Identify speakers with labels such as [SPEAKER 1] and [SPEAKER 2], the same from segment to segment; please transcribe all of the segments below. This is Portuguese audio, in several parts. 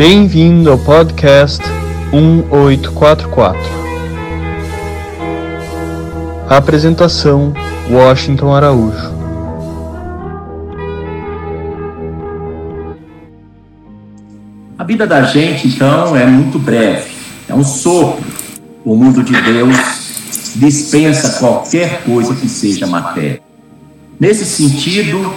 [SPEAKER 1] Bem-vindo ao podcast 1844. Apresentação: Washington Araújo.
[SPEAKER 2] A vida da gente, então, é muito breve, é um sopro. O mundo de Deus dispensa qualquer coisa que seja matéria. Nesse sentido,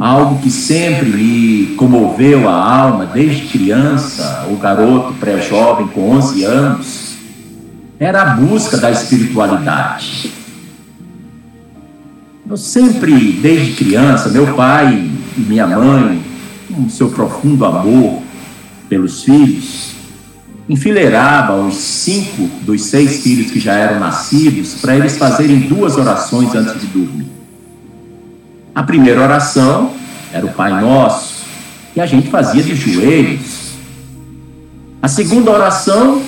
[SPEAKER 2] algo que sempre me comoveu a alma desde criança, o garoto pré-jovem com 11 anos, era a busca da espiritualidade. Eu sempre, desde criança, meu pai e minha mãe, com seu profundo amor pelos filhos, enfileirava os cinco dos seis filhos que já eram nascidos para eles fazerem duas orações antes de dormir. A primeira oração era o Pai Nosso, que a gente fazia de joelhos. A segunda oração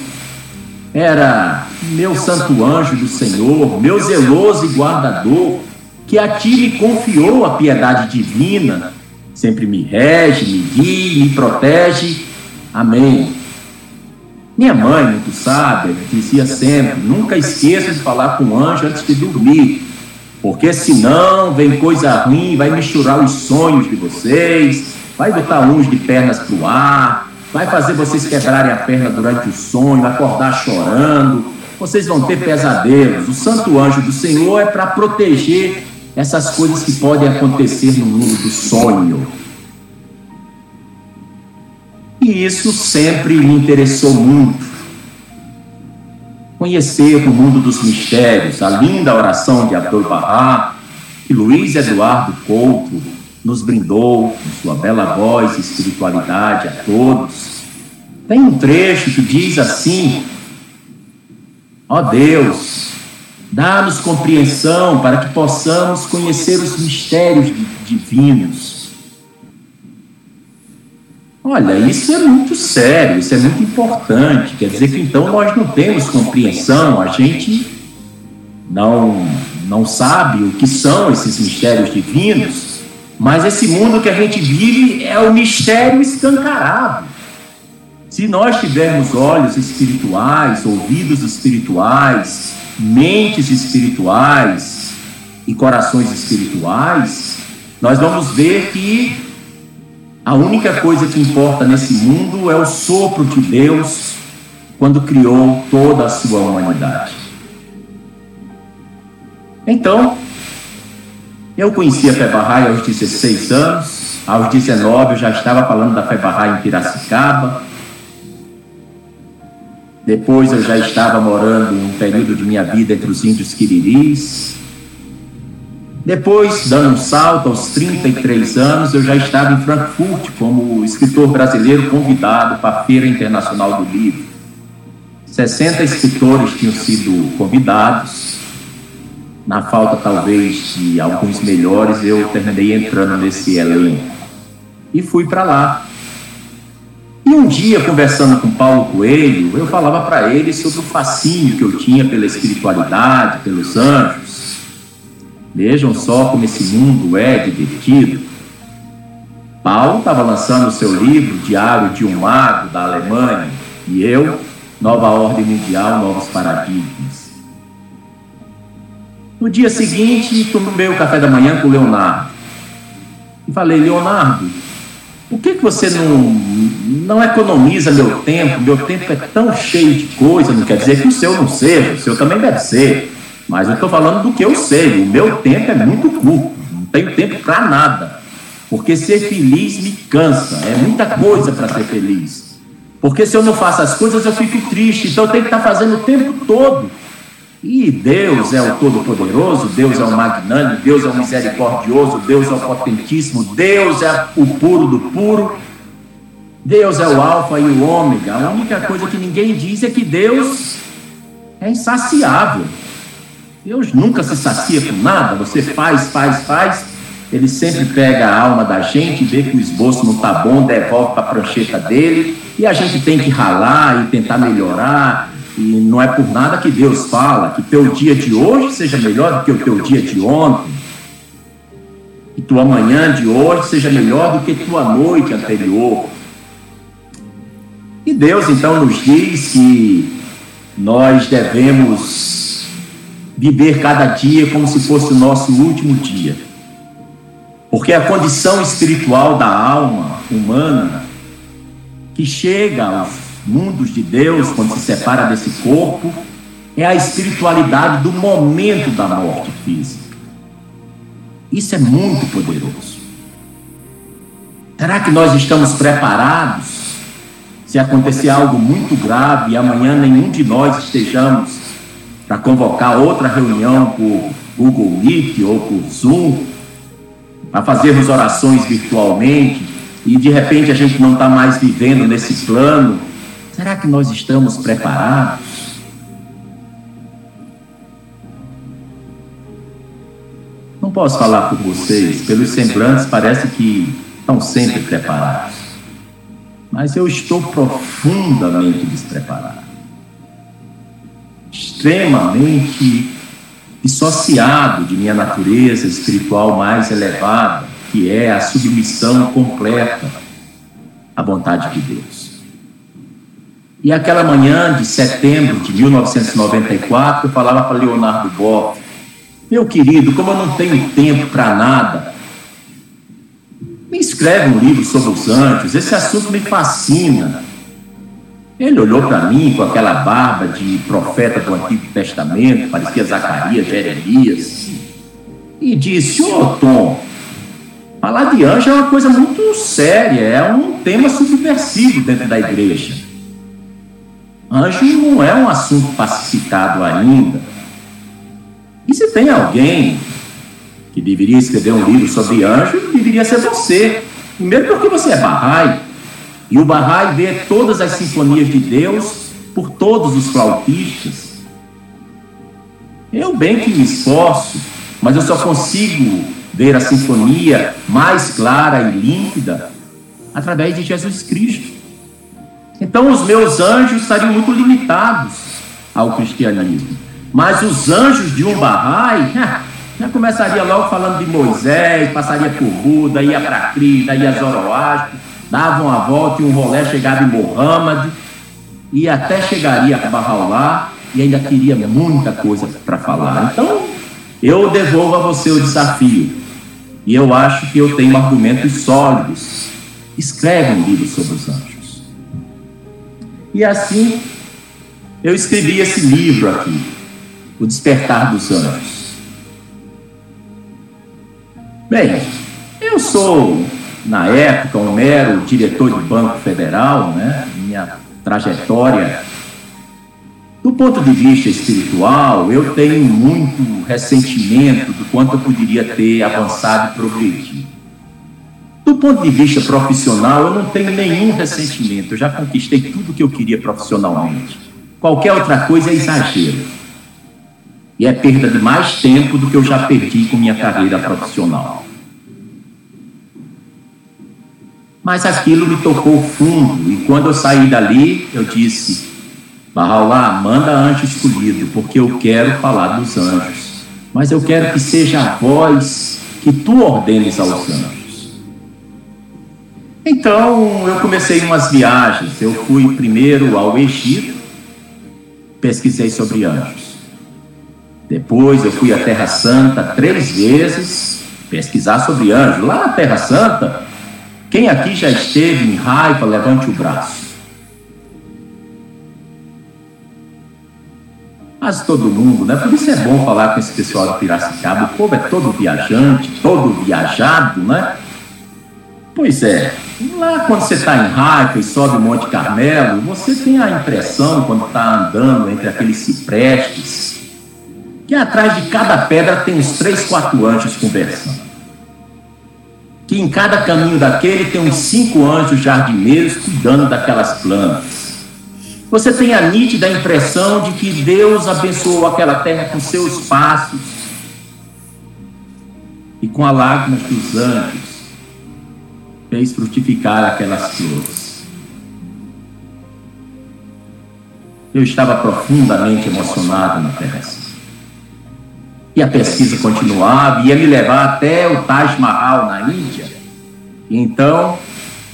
[SPEAKER 2] era meu santo anjo do Senhor, meu zeloso e guardador, que a ti me confiou a piedade divina, sempre me rege, me guia, me protege. Amém. Minha mãe, muito sábia, dizia sempre: nunca esqueça de falar com o anjo antes de dormir, porque senão vem coisa ruim, vai misturar os sonhos de vocês, vai botar uns de pernas para o ar, vai fazer vocês quebrarem a perna durante o sonho, acordar chorando, vocês vão ter pesadelos. O santo anjo do Senhor é para proteger essas coisas que podem acontecer no mundo do sonho. E isso sempre me interessou muito conhecer o mundo dos mistérios, a linda oração de Abdul Bahá, que Luiz Eduardo Couto nos brindou com sua bela voz e espiritualidade a todos. Tem um trecho que diz assim: Ó oh Deus, dá-nos compreensão para que possamos conhecer os mistérios divinos Olha, isso é muito sério, isso é muito importante. Quer dizer que então nós não temos compreensão, a gente não, não sabe o que são esses mistérios divinos, mas esse mundo que a gente vive é o mistério escancarado. Se nós tivermos olhos espirituais, ouvidos espirituais, mentes espirituais e corações espirituais, nós vamos ver que a única coisa que importa nesse mundo é o sopro de Deus quando criou toda a sua humanidade. Então, eu conheci a Bahá'í aos 16 anos, aos 19 eu já estava falando da Bahá'í em Piracicaba. Depois eu já estava morando um período de minha vida entre os índios quiriris. Depois, dando um salto aos 33 anos, eu já estava em Frankfurt como escritor brasileiro convidado para a Feira Internacional do Livro. 60 escritores tinham sido convidados. Na falta, talvez, de alguns melhores, eu terminei entrando nesse elenco. E fui para lá. E um dia, conversando com Paulo Coelho, eu falava para ele sobre o fascínio que eu tinha pela espiritualidade, pelos anjos Vejam só como esse mundo é divertido. Paulo estava lançando o seu livro Diário de um Mago da Alemanha e eu, Nova Ordem Mundial, Novos Paradigmas. No dia seguinte, tomei o café da manhã com o Leonardo e falei: Leonardo, por que, que você não, não economiza meu tempo? Meu tempo é tão cheio de coisa, não quer dizer que o seu não seja, o seu também deve ser. Mas eu estou falando do que eu sei. O meu tempo é muito curto. Não tenho tempo para nada. Porque ser feliz me cansa. É muita coisa para ser feliz. Porque se eu não faço as coisas, eu fico triste. Então eu tenho que estar tá fazendo o tempo todo. E Deus é o Todo-Poderoso, Deus é o Magnânimo, Deus é o Misericordioso, Deus é o Potentíssimo, Deus é o puro do puro, Deus é o Alfa e o Ômega. A única coisa que ninguém diz é que Deus é insaciável. Deus nunca se sacia com nada, você faz, faz, faz. Ele sempre pega a alma da gente, vê que o esboço não está bom, devolve para a prancheta dele, e a gente tem que ralar e tentar melhorar. E não é por nada que Deus fala que teu dia de hoje seja melhor do que o teu dia de ontem, que tua manhã de hoje seja melhor do que tua noite anterior. E Deus então nos diz que nós devemos viver cada dia como se fosse o nosso último dia. Porque a condição espiritual da alma humana, que chega aos mundos de Deus quando se separa desse corpo, é a espiritualidade do momento da morte física. Isso é muito poderoso. Será que nós estamos preparados se acontecer algo muito grave e amanhã nenhum de nós estejamos para convocar outra reunião por Google Meet ou por Zoom, para fazermos orações virtualmente e de repente a gente não está mais vivendo nesse plano, será que nós estamos preparados? Não posso falar por vocês, pelos semblantes parece que estão sempre preparados. Mas eu estou profundamente despreparado, extremamente dissociado de minha natureza espiritual mais elevada, que é a submissão completa à vontade de Deus. E aquela manhã de setembro de 1994, eu falava para Leonardo Boff, meu querido, como eu não tenho tempo para nada, me escreve um livro sobre os anjos, esse assunto me fascina. Ele olhou para mim com aquela barba de profeta do Antigo Testamento, parecia Zacarias, Jeremias, e disse: Ô Tom, falar de anjo é uma coisa muito séria, é um tema subversivo dentro da igreja. Anjo não é um assunto pacificado ainda. E se tem alguém que deveria escrever um livro sobre anjo, deveria ser você. Primeiro porque você é Bahá'í, e o Bahá'í vê todas as sinfonias de Deus por todos os flautistas. Eu bem que me esforço, mas eu só consigo ver a sinfonia mais clara e límpida através de Jesus Cristo. Então os meus anjos estariam muito limitados ao cristianismo. Mas os anjos de um Bahá'í, Já começaria logo falando de Moisés, passaria por Buda, ia para Krishna, ia Zoroastro, dava uma volta e um rolé chegava em Mohammed, e até chegaria a Bahá'u'lláh e ainda teria muita coisa para falar. Então, eu devolvo a você o desafio. E eu acho que eu tenho argumentos sólidos. Escreve um livro sobre os anjos. E assim, eu escrevi esse livro aqui, O Despertar dos Anjos. Bem, eu sou, na época, um mero diretor de Banco Federal, né? Minha trajetória. Do ponto de vista espiritual, eu tenho muito ressentimento do quanto eu poderia ter avançado e progredido. Do ponto de vista profissional, eu não tenho nenhum ressentimento. Eu já conquistei tudo que eu queria profissionalmente. Qualquer outra coisa é exagero. E é perda de mais tempo do que eu já perdi com minha carreira profissional. Mas aquilo me tocou fundo, e quando eu saí dali, eu disse: Bahá'u'lláh, manda anjo escolhido, porque eu quero falar dos anjos. Mas eu quero que seja a voz que tu ordenes aos anjos. Então eu comecei umas viagens. Eu fui primeiro ao Egito, pesquisei sobre anjos. Depois eu fui à Terra Santa três vezes, pesquisar sobre anjos. Lá na Terra Santa, quem aqui já esteve em raiva, levante o braço. Mas todo mundo, né? Por isso é bom falar com esse pessoal de Piracicaba. O povo é todo viajante, todo viajado, né? Pois é, lá quando você está em raiva e sobe o Monte Carmelo, você tem a impressão, quando está andando entre aqueles ciprestes, que atrás de cada pedra tem uns três, quatro anjos conversando que em cada caminho daquele tem uns cinco anjos jardineiros cuidando daquelas plantas. Você tem a nítida impressão de que Deus abençoou aquela terra com seus passos e com a lágrimas dos anjos fez frutificar aquelas flores. Eu estava profundamente emocionado na terra. E a pesquisa continuava, ia me levar até o Taj Mahal na Índia. Então,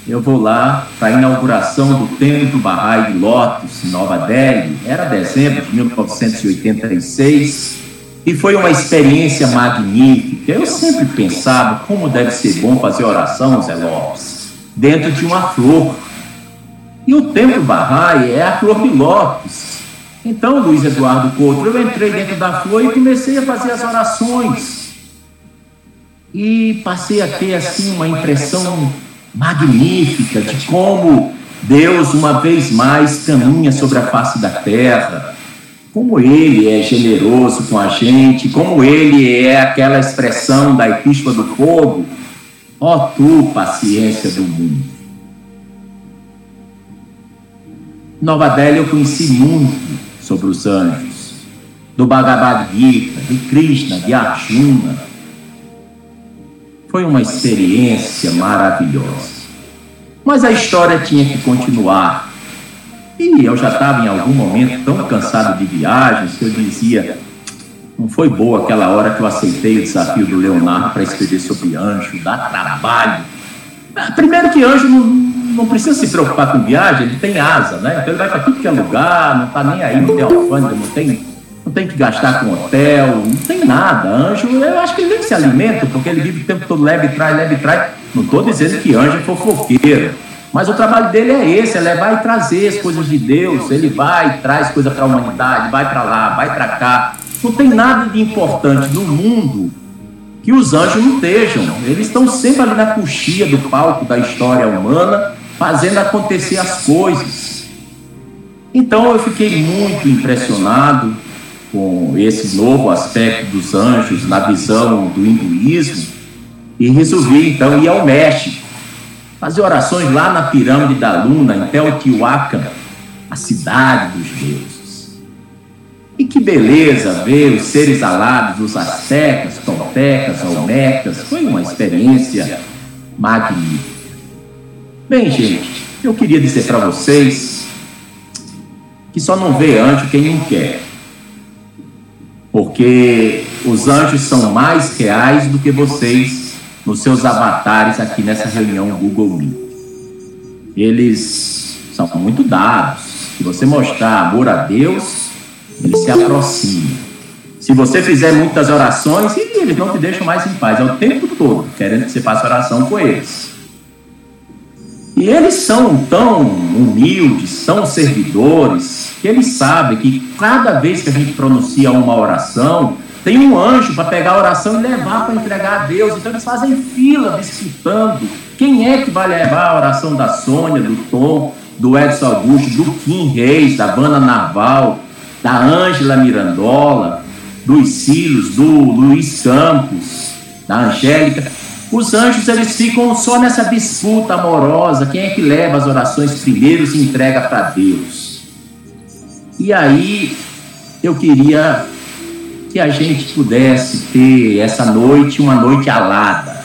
[SPEAKER 2] eu vou lá para a inauguração do Templo Bahá'í de Lotus, Nova Delhi. Era dezembro de 1986 e foi uma experiência magnífica. Eu sempre pensava como deve ser bom fazer oração, Zé Lopes, dentro de uma flor. E o Templo Bahá'í é a flor de lótus. Então, Luiz Eduardo Couto, eu entrei dentro da flor e comecei a fazer as orações. E passei a ter, assim, uma impressão magnífica de como Deus, uma vez mais, caminha sobre a face da terra, como Ele é generoso com a gente, como Ele é aquela expressão da Epístola do Fogo, ó tu, paciência do mundo. Nova Delhi eu conheci muito sobre os anjos, do Bhagavad Gita, de Krishna, de Arjuna, foi uma experiência maravilhosa. Mas a história tinha que continuar. E eu já estava em algum momento tão cansado de viagens que eu dizia: não foi boa aquela hora que eu aceitei o desafio do Leonardo para escrever sobre anjo, dá trabalho. Primeiro que anjo não, não precisa se preocupar com viagem, ele tem asa, né? Então ele vai para tudo que é lugar, não está nem aí, não tem alfândega, não tem não tem que gastar com hotel, não tem nada. Anjo, eu acho que ele nem se alimenta, porque ele vive o tempo todo leve e traz, leve e traz. Não estou dizendo que anjo é fofoqueiro, mas o trabalho dele é esse, é levar e trazer as coisas de Deus. Ele vai e traz coisa para a humanidade, vai para lá, vai para cá. Não tem nada de importante no mundo que os anjos não estejam. Eles estão sempre ali na coxia do palco da história humana, fazendo acontecer as coisas. Então eu fiquei muito impressionado com esse novo aspecto dos anjos na visão do hinduísmo e resolvi então ir ao México, fazer orações lá na pirâmide da Luna, em Teotihuacan, a cidade dos deuses. E que beleza ver os seres alados, os astecas, toltecas, olmecas, foi uma experiência magnífica. Bem, gente, eu queria dizer para vocês que só não vê anjo quem não quer porque os anjos são mais reais do que vocês nos seus avatares aqui nessa reunião Google Meet. Eles são muito dados. Se você mostrar amor a Deus, eles se aproximam. Se você fizer muitas orações, eles não te deixam mais em paz. É o tempo todo querendo que você faça oração com eles. E eles são tão humildes, tão servidores, que eles sabem que cada vez que a gente pronuncia uma oração, tem um anjo para pegar a oração e levar para entregar a Deus. Então eles fazem fila disputando quem é que vai levar a oração da Sônia, do Tom, do Edson Augusto, do Kim Reis, da Banda Naval, da Ângela Mirandola, dos Silos, do Luiz Campos, da Angélica. Os anjos eles ficam só nessa disputa amorosa, quem é que leva as orações primeiro e entrega para Deus. E aí eu queria que a gente pudesse ter essa noite uma noite alada,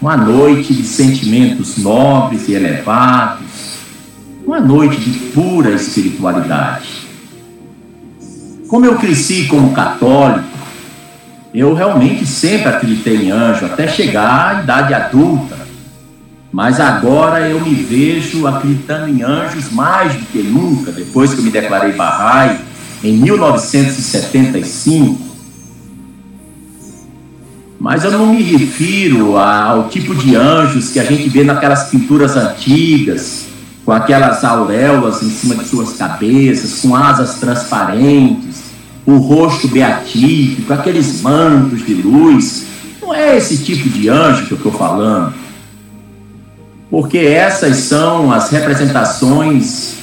[SPEAKER 2] uma noite de sentimentos nobres e elevados, uma noite de pura espiritualidade. Como eu cresci como católico, eu realmente sempre acreditei em anjo, até chegar à idade adulta. Mas agora eu me vejo acreditando em anjos mais do que nunca, depois que eu me declarei Bahá'í, em 1975. Mas eu não me refiro ao tipo de anjos que a gente vê naquelas pinturas antigas, com aquelas auréolas em cima de suas cabeças, com asas transparentes, o rosto beatífico, aqueles mantos de luz. Não é esse tipo de anjo que eu estou falando. Porque essas são as representações,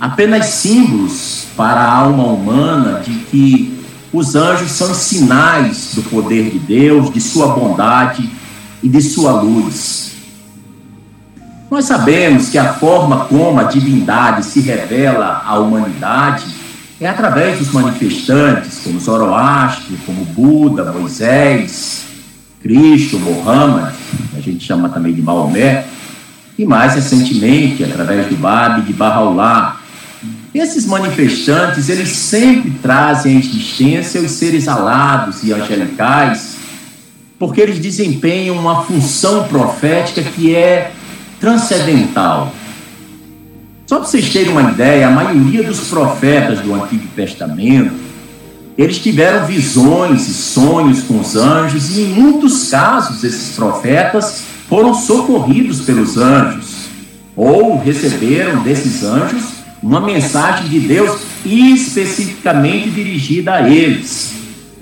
[SPEAKER 2] apenas símbolos para a alma humana de que os anjos são sinais do poder de Deus, de sua bondade e de sua luz. Nós sabemos que a forma como a divindade se revela à humanidade é através dos manifestantes, como Zoroastro, como Buda, Moisés, Cristo, Mohammed, a gente chama também de Maomé, e mais recentemente, através do Bab de Bahá'u'lláh. Esses manifestantes, eles sempre trazem à existência os seres alados e angelicais, porque eles desempenham uma função profética que é transcendental. Só para vocês terem uma ideia, a maioria dos profetas do Antigo Testamento, eles tiveram visões e sonhos com os anjos, e em muitos casos esses profetas foram socorridos pelos anjos, ou receberam desses anjos uma mensagem de Deus especificamente dirigida a eles.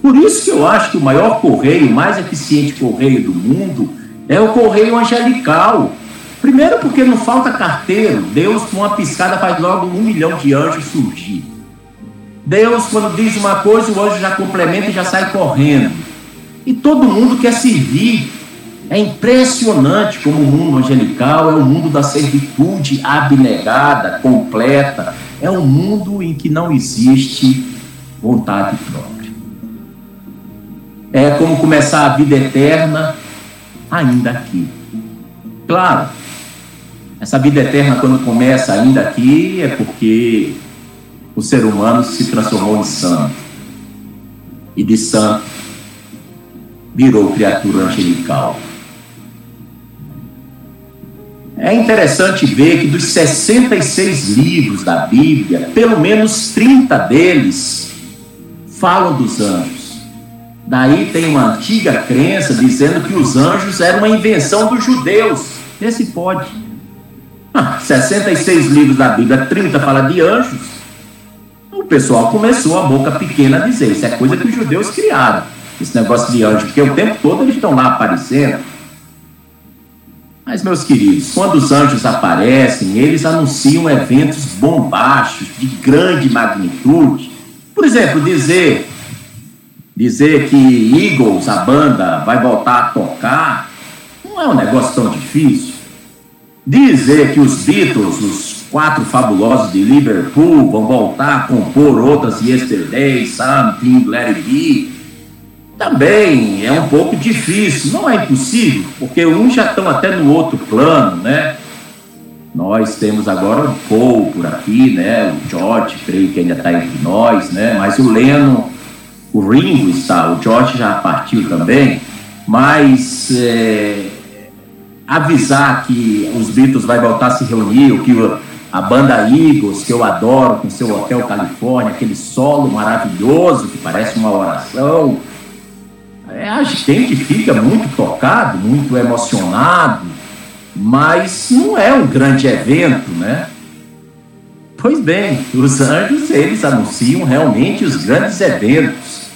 [SPEAKER 2] Por isso que eu acho que o maior correio, o mais eficiente correio do mundo, é o correio angelical. Primeiro, porque não falta carteiro. Deus, com uma piscada, faz logo um milhão de anjos surgir. Deus, quando diz uma coisa, o anjo já complementa e já sai correndo. E todo mundo quer servir. É impressionante como o mundo angelical é o mundo da servitude abnegada, completa. É um mundo em que não existe vontade própria. É como começar a vida eterna ainda aqui. Claro, essa vida eterna, quando começa ainda aqui, é porque o ser humano se transformou em santo. E de santo virou criatura angelical. É interessante ver que dos 66 livros da Bíblia, pelo menos 30 deles falam dos anjos. Daí tem uma antiga crença dizendo que os anjos eram uma invenção dos judeus. Esse pode. Ah, 66 livros da Bíblia, 30 fala de anjos. O pessoal começou a boca pequena a dizer: isso é coisa que os judeus criaram. Esse negócio de anjo, porque o tempo todo eles estão lá aparecendo. Mas, meus queridos, quando os anjos aparecem, eles anunciam eventos bombásticos, de grande magnitude. Por exemplo, dizer dizer que Eagles, a banda, vai voltar a tocar, não é um negócio tão difícil. Dizer que os Beatles, os quatro fabulosos de Liverpool, vão voltar a compor outras Yesterday, Something, Let It Be, também é um pouco difícil. Não é impossível, porque uns já estão até no outro plano, né? Nós temos agora o Paul por aqui, né? O George, creio que ainda está entre nós, né? Mas o Leno o Ringo está, o George já partiu também, mas é, avisar que os Beatles vai voltar a se reunir, que a banda Eagles, que eu adoro, com seu Hotel Califórnia, aquele solo maravilhoso que parece uma oração. É, a gente fica muito tocado, muito emocionado, mas não é um grande evento, né? Pois bem, os anjos, eles anunciam realmente os grandes eventos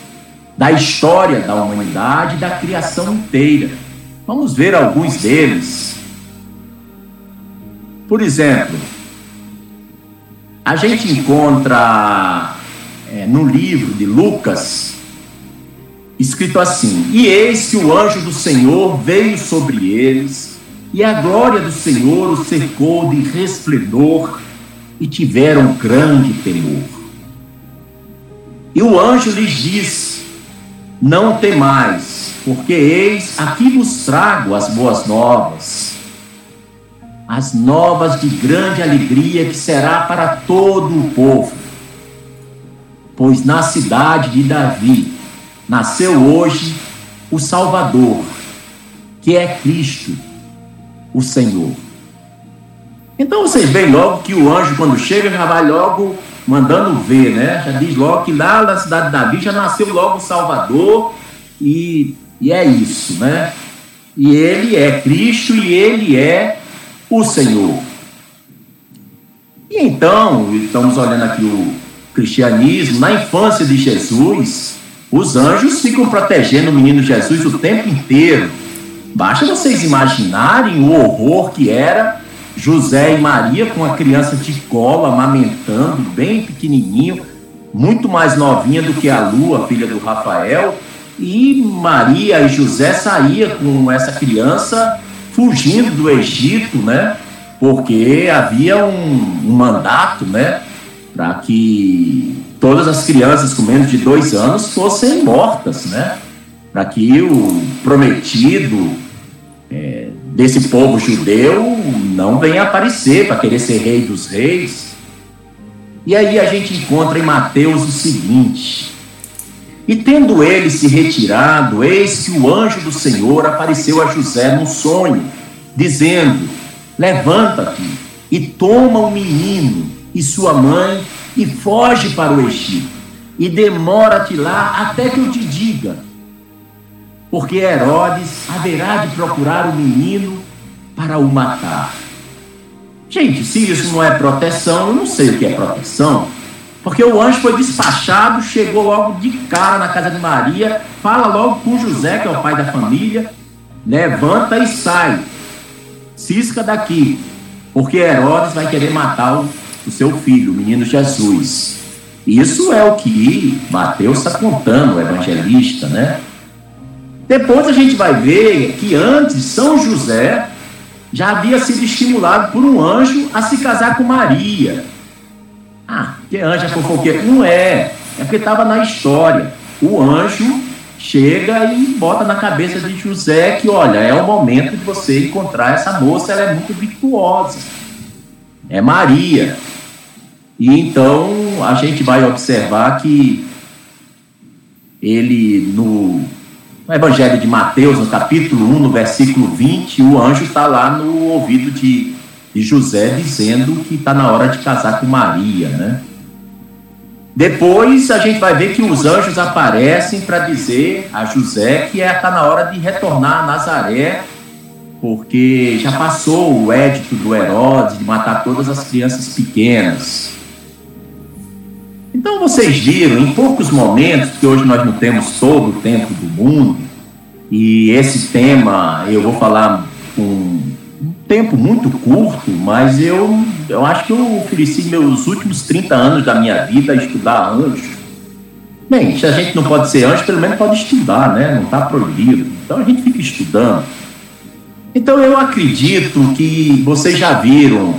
[SPEAKER 2] da história da humanidade da criação inteira. Vamos ver alguns deles. Por exemplo, a gente encontra é, no livro de Lucas, escrito assim: E eis que o anjo do Senhor veio sobre eles, e a glória do Senhor os cercou de resplendor, e tiveram grande temor. E o anjo lhes disse: não temais, porque eis aqui vos trago as boas novas, as novas de grande alegria que será para todo o povo. Pois na cidade de Davi nasceu hoje o Salvador, que é Cristo, o Senhor. Então vocês veem logo que o anjo, quando chega, já vai logo mandando ver, né? Já diz logo que lá na cidade de Davi já nasceu logo o Salvador e, e é isso, né? E ele é Cristo e ele é o Senhor. E então, estamos olhando aqui o cristianismo, na infância de Jesus, os anjos ficam protegendo o menino Jesus o tempo inteiro. Basta vocês imaginarem o horror que era José e Maria com a criança de cola, amamentando, bem pequenininho, muito mais novinha do que a Lua, filha do Rafael, e Maria e José saíam com essa criança fugindo do Egito, né? Porque havia um, um mandato, né? Para que todas as crianças com menos de dois anos fossem mortas, né? Para que o prometido é, desse povo judeu não venha aparecer para querer ser rei dos reis. E aí a gente encontra em Mateus o seguinte: E tendo ele se retirado, eis que o anjo do Senhor apareceu a José num sonho, dizendo: levanta-te e toma o menino e sua mãe e foge para o Egito e demora-te lá até que eu te diga. Porque Herodes haverá de procurar o menino para o matar. Gente, se isso não é proteção, eu não sei o que é proteção. Porque o anjo foi despachado, chegou logo de cara na casa de Maria, fala logo com José, que é o pai da família, levanta e sai. Cisca daqui, porque Herodes vai querer matar o, o seu filho, o menino Jesus. Isso é o que Mateus está contando, o evangelista, né? Depois a gente vai ver que antes São José já havia sido estimulado por um anjo a se casar com Maria. Ah, que anjo é fofoqueiro? Não é. É porque estava na história. O anjo chega e bota na cabeça de José que, olha, é o momento de você encontrar essa moça, ela é muito virtuosa. É Maria. E então a gente vai observar que ele, no, no Evangelho de Mateus, no capítulo 1, no versículo 20, o anjo está lá no ouvido de de José dizendo que está na hora de casar com Maria, né? Depois a gente vai ver que os anjos aparecem para dizer a José que está é, na hora de retornar a Nazaré, porque já passou o édito do Herodes de matar todas as crianças pequenas. Então vocês viram, em poucos momentos, que hoje nós não temos todo o tempo do mundo, e esse tema eu vou falar com tempo muito curto, mas eu, eu acho que eu ofereci meus últimos 30 anos da minha vida a estudar anjo. Bem, se a gente não pode ser anjo, pelo menos pode estudar, né? Não está proibido. Então a gente fica estudando. Então eu acredito que vocês já viram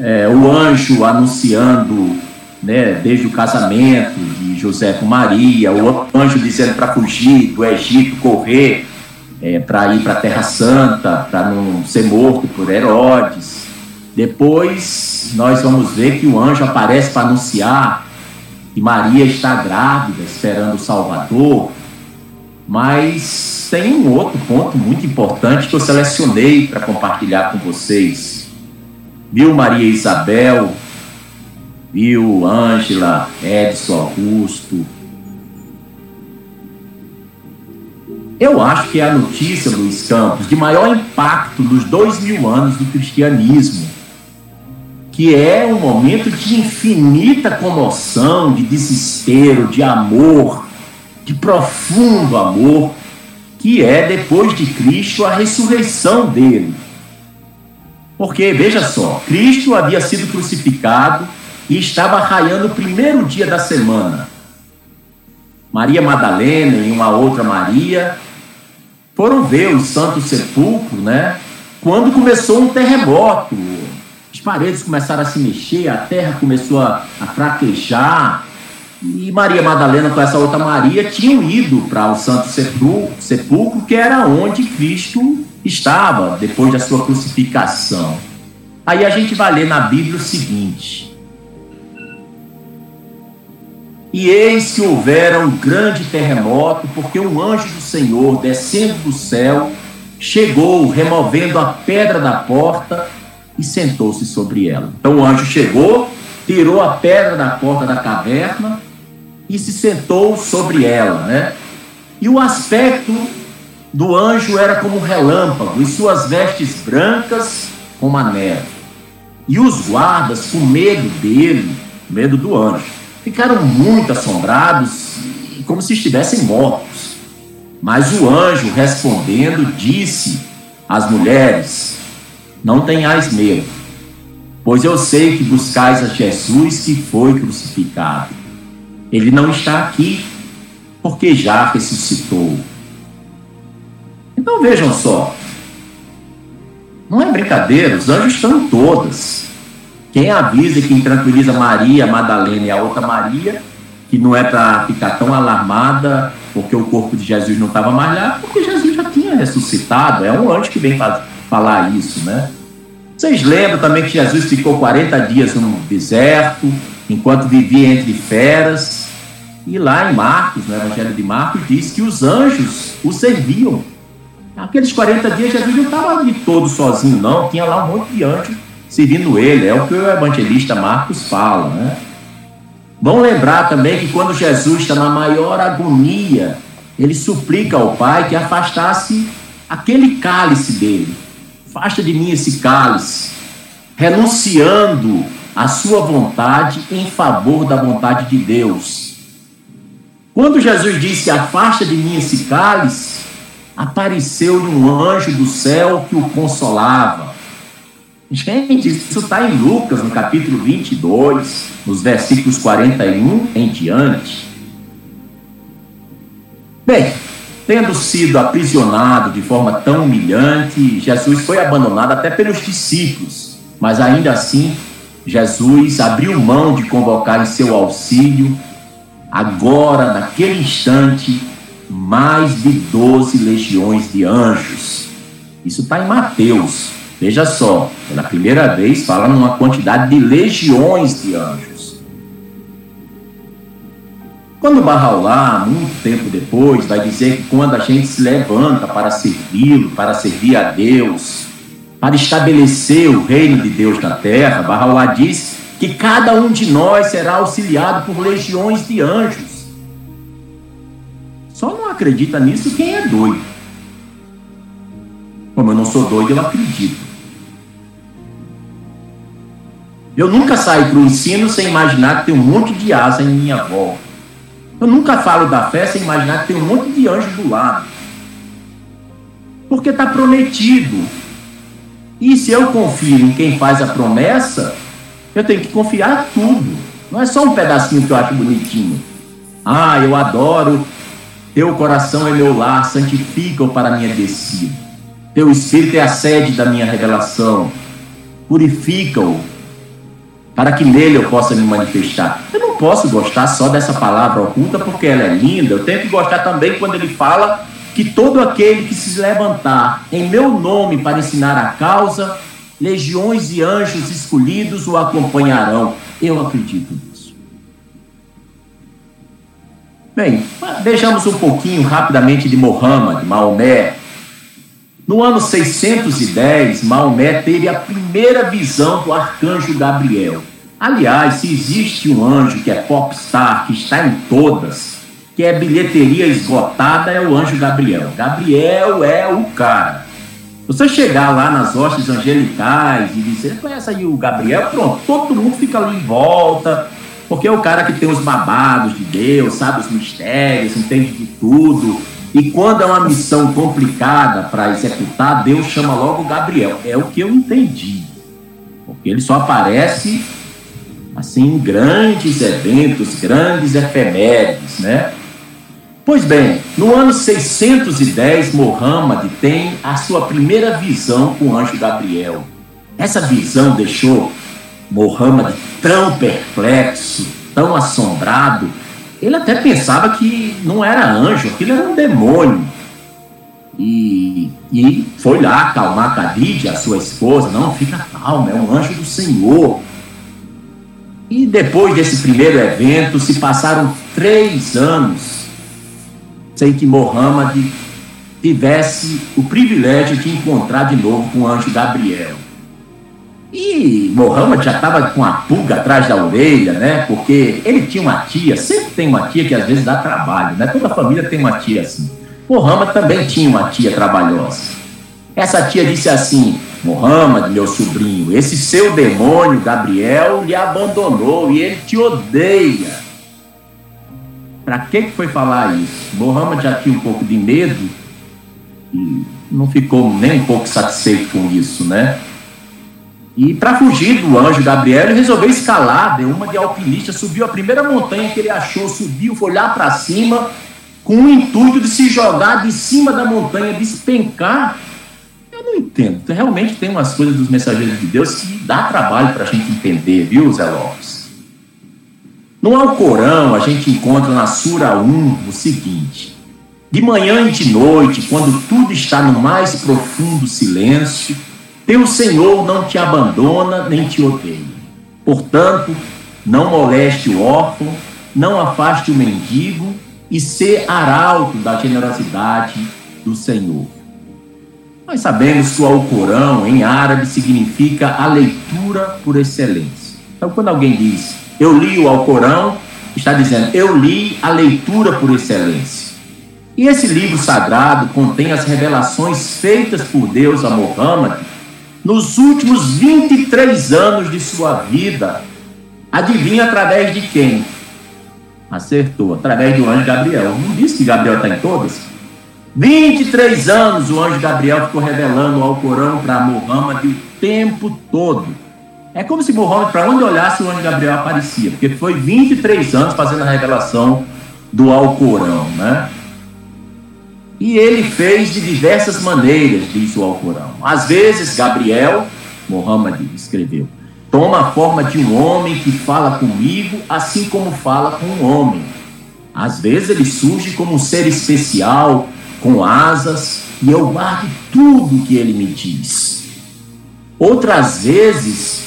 [SPEAKER 2] é, o anjo anunciando, né, desde o casamento de José com Maria, o anjo dizendo para fugir do Egito, correr é, para ir para a Terra Santa, para não ser morto por Herodes. Depois nós vamos ver que o anjo aparece para anunciar que Maria está grávida, esperando o Salvador. Mas tem um outro ponto muito importante que eu selecionei para compartilhar com vocês. Viu Maria Isabel, viu Ângela, Edson Augusto, Eu acho que é a notícia, Luiz Campos, de maior impacto dos dois mil anos do cristianismo, que é um momento de infinita comoção, de desespero, de amor, de profundo amor, que é, depois de Cristo, a ressurreição dele. Porque, veja só, Cristo havia sido crucificado e estava raiando o primeiro dia da semana. Maria Madalena e uma outra Maria foram ver o Santo Sepulcro, né? Quando começou um terremoto, as paredes começaram a se mexer, a terra começou a, a fraquejar. E Maria Madalena, com essa outra Maria, tinham ido para o Santo Sepulcro, que era onde Cristo estava depois da sua crucificação. Aí a gente vai ler na Bíblia o seguinte: E eis que houvera um grande terremoto, porque um anjo do Senhor, descendo do céu, chegou, removendo a pedra da porta e sentou-se sobre ela. Então o anjo chegou, tirou a pedra da porta da caverna e se sentou sobre ela, né? E o aspecto do anjo era como um relâmpago, e suas vestes brancas como a neve. E os guardas, com medo dele, medo do anjo, ficaram muito assombrados, como se estivessem mortos. Mas o anjo, respondendo, disse às mulheres: Não tenhais medo, pois eu sei que buscais a Jesus que foi crucificado. Ele não está aqui, porque já ressuscitou. Então vejam só, não é brincadeira, os anjos estão em todas. Quem avisa e quem tranquiliza Maria, Madalena e a outra Maria, que não é para ficar tão alarmada porque o corpo de Jesus não estava mais lá, porque Jesus já tinha ressuscitado. É um anjo que vem falar isso, né? Vocês lembram também que Jesus ficou 40 dias no deserto, enquanto vivia entre feras. E lá em Marcos, no Evangelho de Marcos, diz que os anjos o serviam. Aqueles 40 dias, Jesus não estava de todo sozinho, não. Tinha lá um monte de anjos servindo ele. É o que o evangelista Marcos fala, né? Vamos lembrar também que quando Jesus está na maior agonia, ele suplica ao Pai que afastasse aquele cálice dele. Afasta de mim esse cálice, renunciando a sua vontade em favor da vontade de Deus. Quando Jesus disse: Afasta de mim esse cálice, apareceu-lhe um anjo do céu que o consolava. Gente, isso está em Lucas, no capítulo 22, nos versículos 41 em diante. Bem, tendo sido aprisionado de forma tão humilhante, Jesus foi abandonado até pelos discípulos, mas ainda assim, Jesus abriu mão de convocar em seu auxílio, agora, naquele instante, mais de 12 legiões de anjos. Isso está em Mateus. Veja só, pela primeira vez fala numa quantidade de legiões de anjos. Quando Barraulá, muito tempo depois, vai dizer que quando a gente se levanta para servi-lo, para servir a Deus, para estabelecer o reino de Deus na terra, Barraulá diz que cada um de nós será auxiliado por legiões de anjos. Só não acredita nisso quem é doido. Como eu não sou doido, eu acredito. Eu nunca saio para o ensino sem imaginar que tem um monte de asa em minha volta. Eu nunca falo da fé sem imaginar que tem um monte de anjo do lado. Porque está prometido. E se eu confio em quem faz a promessa, eu tenho que confiar tudo. Não é só um pedacinho que eu acho bonitinho. Ah, eu adoro teu coração é meu lar, santifica-o para minha descida. Teu espírito é a sede da minha revelação. Purifica-o para que nele eu possa me manifestar. Eu não posso gostar só dessa palavra oculta porque ela é linda. Eu tenho que gostar também quando ele fala que todo aquele que se levantar em meu nome para ensinar a causa, legiões e anjos escolhidos o acompanharão. Eu acredito nisso. Bem, vejamos um pouquinho rapidamente de Mohammed, Maomé. No ano 610, Maomé teve a primeira visão do arcanjo Gabriel. Aliás, se existe um anjo que é popstar, que está em todas, que é bilheteria esgotada, é o anjo Gabriel. Gabriel é o cara. Você chegar lá nas hostes angelicais e dizer, conhece aí o Gabriel, pronto, todo mundo fica ali em volta, porque é o cara que tem os babados de Deus, sabe os mistérios, entende de tudo. E quando é uma missão complicada para executar, Deus chama logo Gabriel. É o que eu entendi. Porque ele só aparece assim em grandes eventos, grandes efemérides, né? Pois bem, no ano 610, Mohammed tem a sua primeira visão com o anjo Gabriel. Essa visão deixou Mohammed tão perplexo, tão assombrado, ele até pensava que não era anjo, aquilo era um demônio. E, e foi lá acalmar Khadija, a sua esposa. Não, fica calma, é um anjo do Senhor. E depois desse primeiro evento, se passaram três anos sem que Mohammed tivesse o privilégio de encontrar de novo com o anjo Gabriel. E Mohammed já estava com a pulga atrás da orelha, né? Porque ele tinha uma tia, sempre tem uma tia que às vezes dá trabalho, né? Toda família tem uma tia assim. Mohammed também tinha uma tia trabalhosa. Essa tia disse assim: Mohammed, meu sobrinho, esse seu demônio, Gabriel, lhe abandonou e ele te odeia. Para que foi falar isso? Mohammed já tinha um pouco de medo e não ficou nem um pouco satisfeito com isso, né? E para fugir do anjo Gabriel, ele resolveu escalar, deu uma de alpinista, subiu a primeira montanha que ele achou, subiu, foi lá para cima, com o intuito de se jogar de cima da montanha, despencar. Eu não entendo. Realmente tem umas coisas dos mensageiros de Deus que dá trabalho para a gente entender, viu, Zé Lopes? No Alcorão, a gente encontra na Sura 1 o seguinte: De manhã e de noite, quando tudo está no mais profundo silêncio, teu Senhor não te abandona nem te odeia. Portanto, não moleste o órfão, não afaste o mendigo e sê arauto da generosidade do Senhor. Nós sabemos que o Alcorão, em árabe, significa a leitura por excelência. Então, quando alguém diz, eu li o Alcorão, está dizendo, eu li a leitura por excelência. E esse livro sagrado contém as revelações feitas por Deus a Muhammad nos últimos 23 anos de sua vida. Adivinha através de quem? Acertou, através do anjo Gabriel. Não disse que Gabriel está em todas? 23 anos o anjo Gabriel ficou revelando ao Corão para Muhammad o tempo todo. É como se Muhammad, para onde olhasse, o anjo Gabriel aparecia, porque foi 23 anos fazendo a revelação do Alcorão, né? E ele fez de diversas maneiras, diz o Alcorão. Às vezes, Gabriel, Muhammad escreveu, toma a forma de um homem que fala comigo, assim como fala com um homem. Às vezes ele surge como um ser especial, com asas, e eu guardo tudo que ele me diz. Outras vezes,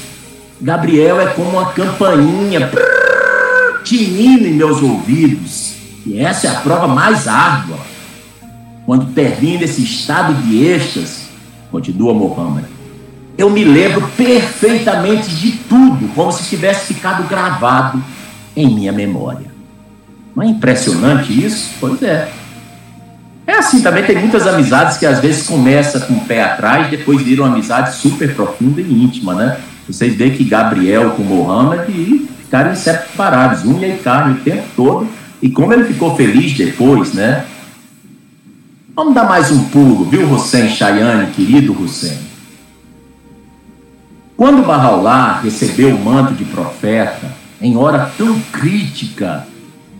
[SPEAKER 2] Gabriel é como uma campainha tinindo em meus ouvidos. E essa é a prova mais árdua. Quando termina esse estado de êxtase, continua Mohammed, eu me lembro perfeitamente de tudo, como se tivesse ficado gravado em minha memória. Não é impressionante isso? Pois é. É assim, também tem muitas amizades que às vezes começa com o pé atrás, depois viram uma amizade super profunda e íntima, né? Vocês veem que Gabriel com Mohammed ficaram separados, unha e carne o tempo todo. E como ele ficou feliz depois, né? Vamos dar mais um pulo, viu, Hussein Chayane, querido Hussein? Quando Bahá'u'lláh recebeu o manto de profeta, em hora tão crítica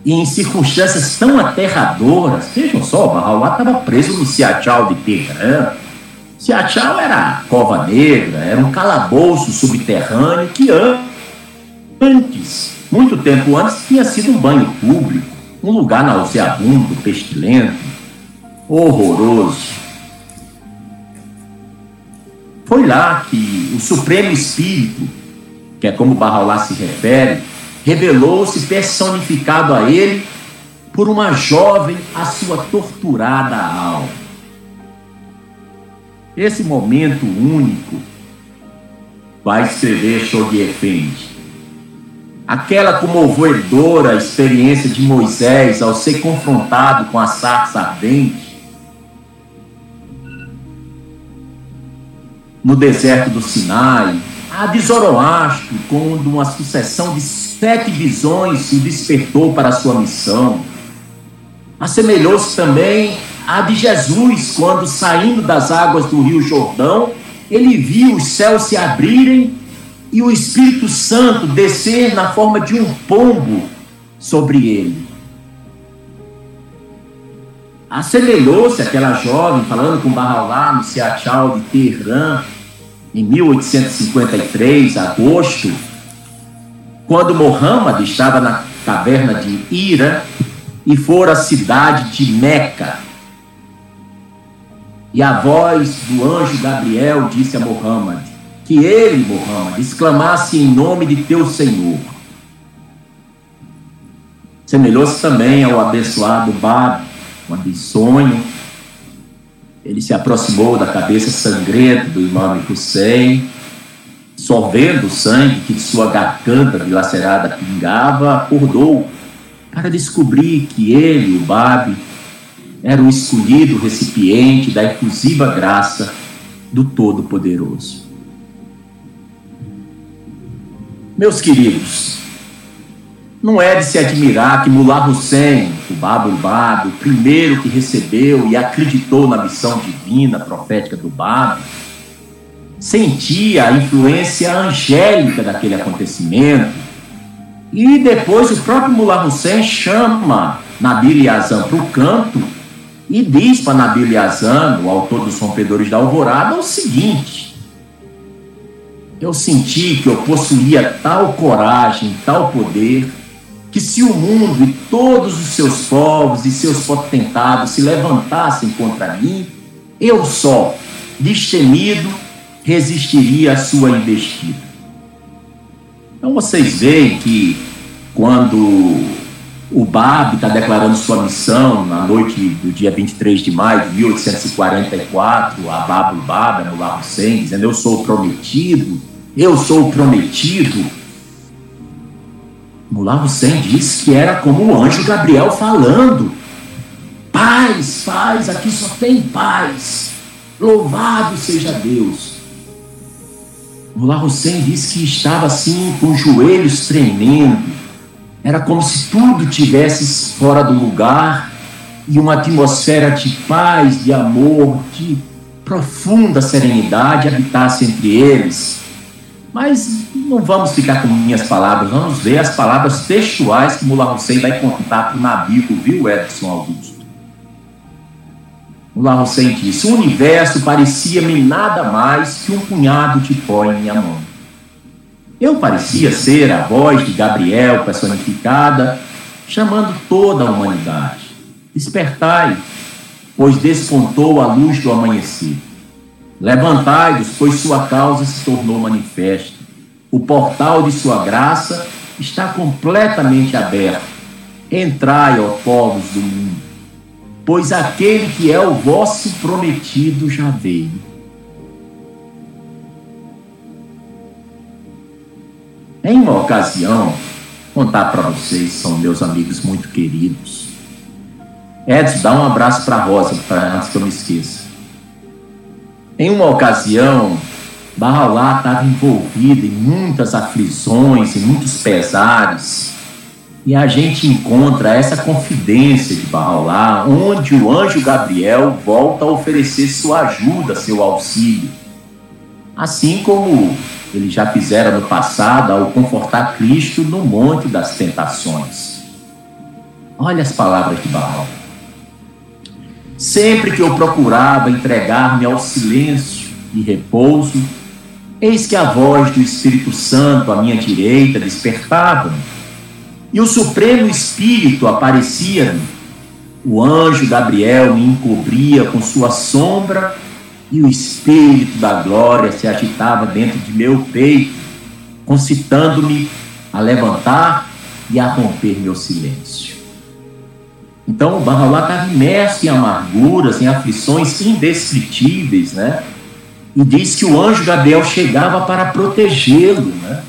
[SPEAKER 2] e em circunstâncias tão aterradoras, vejam só, Bahá'u'lláh estava preso no Siachal de Teherã, Siachal era cova negra, era um calabouço subterrâneo que antes, muito tempo antes, tinha sido um banho público, um lugar nauseabundo, pestilento, horroroso. Foi lá que o Supremo Espírito, que é como Barraulá se refere, revelou-se personificado a ele por uma jovem, a sua torturada alma esse momento único, vai escrever Shoghi Effendi. Aquela comovedora experiência de Moisés ao ser confrontado com a sarça ardente no deserto do Sinai, a de Zoroastro, quando uma sucessão de sete visões o despertou para a sua missão. Assemelhou-se também a de Jesus, quando saindo das águas do Rio Jordão, ele viu os céus se abrirem e o Espírito Santo descer na forma de um pombo sobre ele. Assemelhou-se aquela jovem falando com Barraulá no Seachal de Teherã, em 1853, agosto, quando Mohammed estava na caverna de Ira e fora à cidade de Meca e a voz do anjo Gabriel disse a Mohammed que ele, Mohammed, exclamasse em nome de teu Senhor. Semelhou-se também ao abençoado Bab, quando em sonho ele se aproximou da cabeça sangrenta do imã Hussein, sorvendo o sangue que de sua garganta dilacerada pingava, acordou para descobrir que ele, o Bab, era o escolhido recipiente da efusiva graça do Todo-Poderoso. Meus queridos, não é de se admirar que Mullah Hussein, o Babo Babo, o primeiro que recebeu e acreditou na missão divina profética do Babo, sentia a influência angélica daquele acontecimento. E depois o próprio Mullah Hussein chama Nabil Yazan para o canto e diz para Nabil Yazan, o autor dos Rompedores da Alvorada, o seguinte: Eu senti que eu possuía tal coragem, tal poder, que se o mundo e todos os seus povos e seus potentados se levantassem contra mim, eu só, destemido, resistiria à sua investida. Então vocês veem que quando o Bab está declarando sua missão na noite do dia 23 de maio de 1844, a Bab Baba, no Lar Hussein, dizendo: Eu sou o prometido, eu sou o prometido. Mullah Hussein disse que era como o anjo Gabriel falando: Paz, paz, aqui só tem paz. Louvado seja Deus. Mullah Hussein disse que estava assim, com os joelhos tremendo. Era como se tudo tivesse fora do lugar e uma atmosfera de paz, de amor, de profunda serenidade habitasse entre eles. Mas não vamos ficar com minhas palavras, vamos ver as palavras textuais que Mullah Hussein vai contar para o Nabico, viu, Edson Augusto? Mullah Hussein disse: O universo parecia-me nada mais que um punhado de pó em minha mão. Eu parecia ser a voz de Gabriel personificada, chamando toda a humanidade. Despertai, pois despontou a luz do amanhecer. Levantai-vos, pois sua causa se tornou manifesta. O portal de sua graça está completamente aberto. Entrai, ó povos do mundo, pois aquele que é o vosso prometido já veio. Em uma ocasião, contar para vocês, são meus amigos muito queridos. Edson, dá um abraço para Rosa, pra, antes que eu me esqueça. Em uma ocasião, Bahá'u'lláh estava envolvido em muitas aflições, em muitos pesares. E a gente encontra essa confidência de Bahá'u'lláh, onde o anjo Gabriel volta a oferecer sua ajuda, seu auxílio. Assim como ele já fizera no passado ao confortar Cristo no Monte das Tentações. Olha as palavras de Baal. Sempre que eu procurava entregar-me ao silêncio e repouso, Eis que a voz do Espírito Santo à minha direita despertava-me, e o Supremo Espírito aparecia-me. O anjo Gabriel me encobria com sua sombra, e o Espírito da glória se agitava dentro de meu peito, concitando-me a levantar e a romper meu silêncio. Então o Bahá'u'lláh estava imerso em amarguras, em aflições indescritíveis, né? E diz que o anjo Gabriel chegava para protegê-lo, né?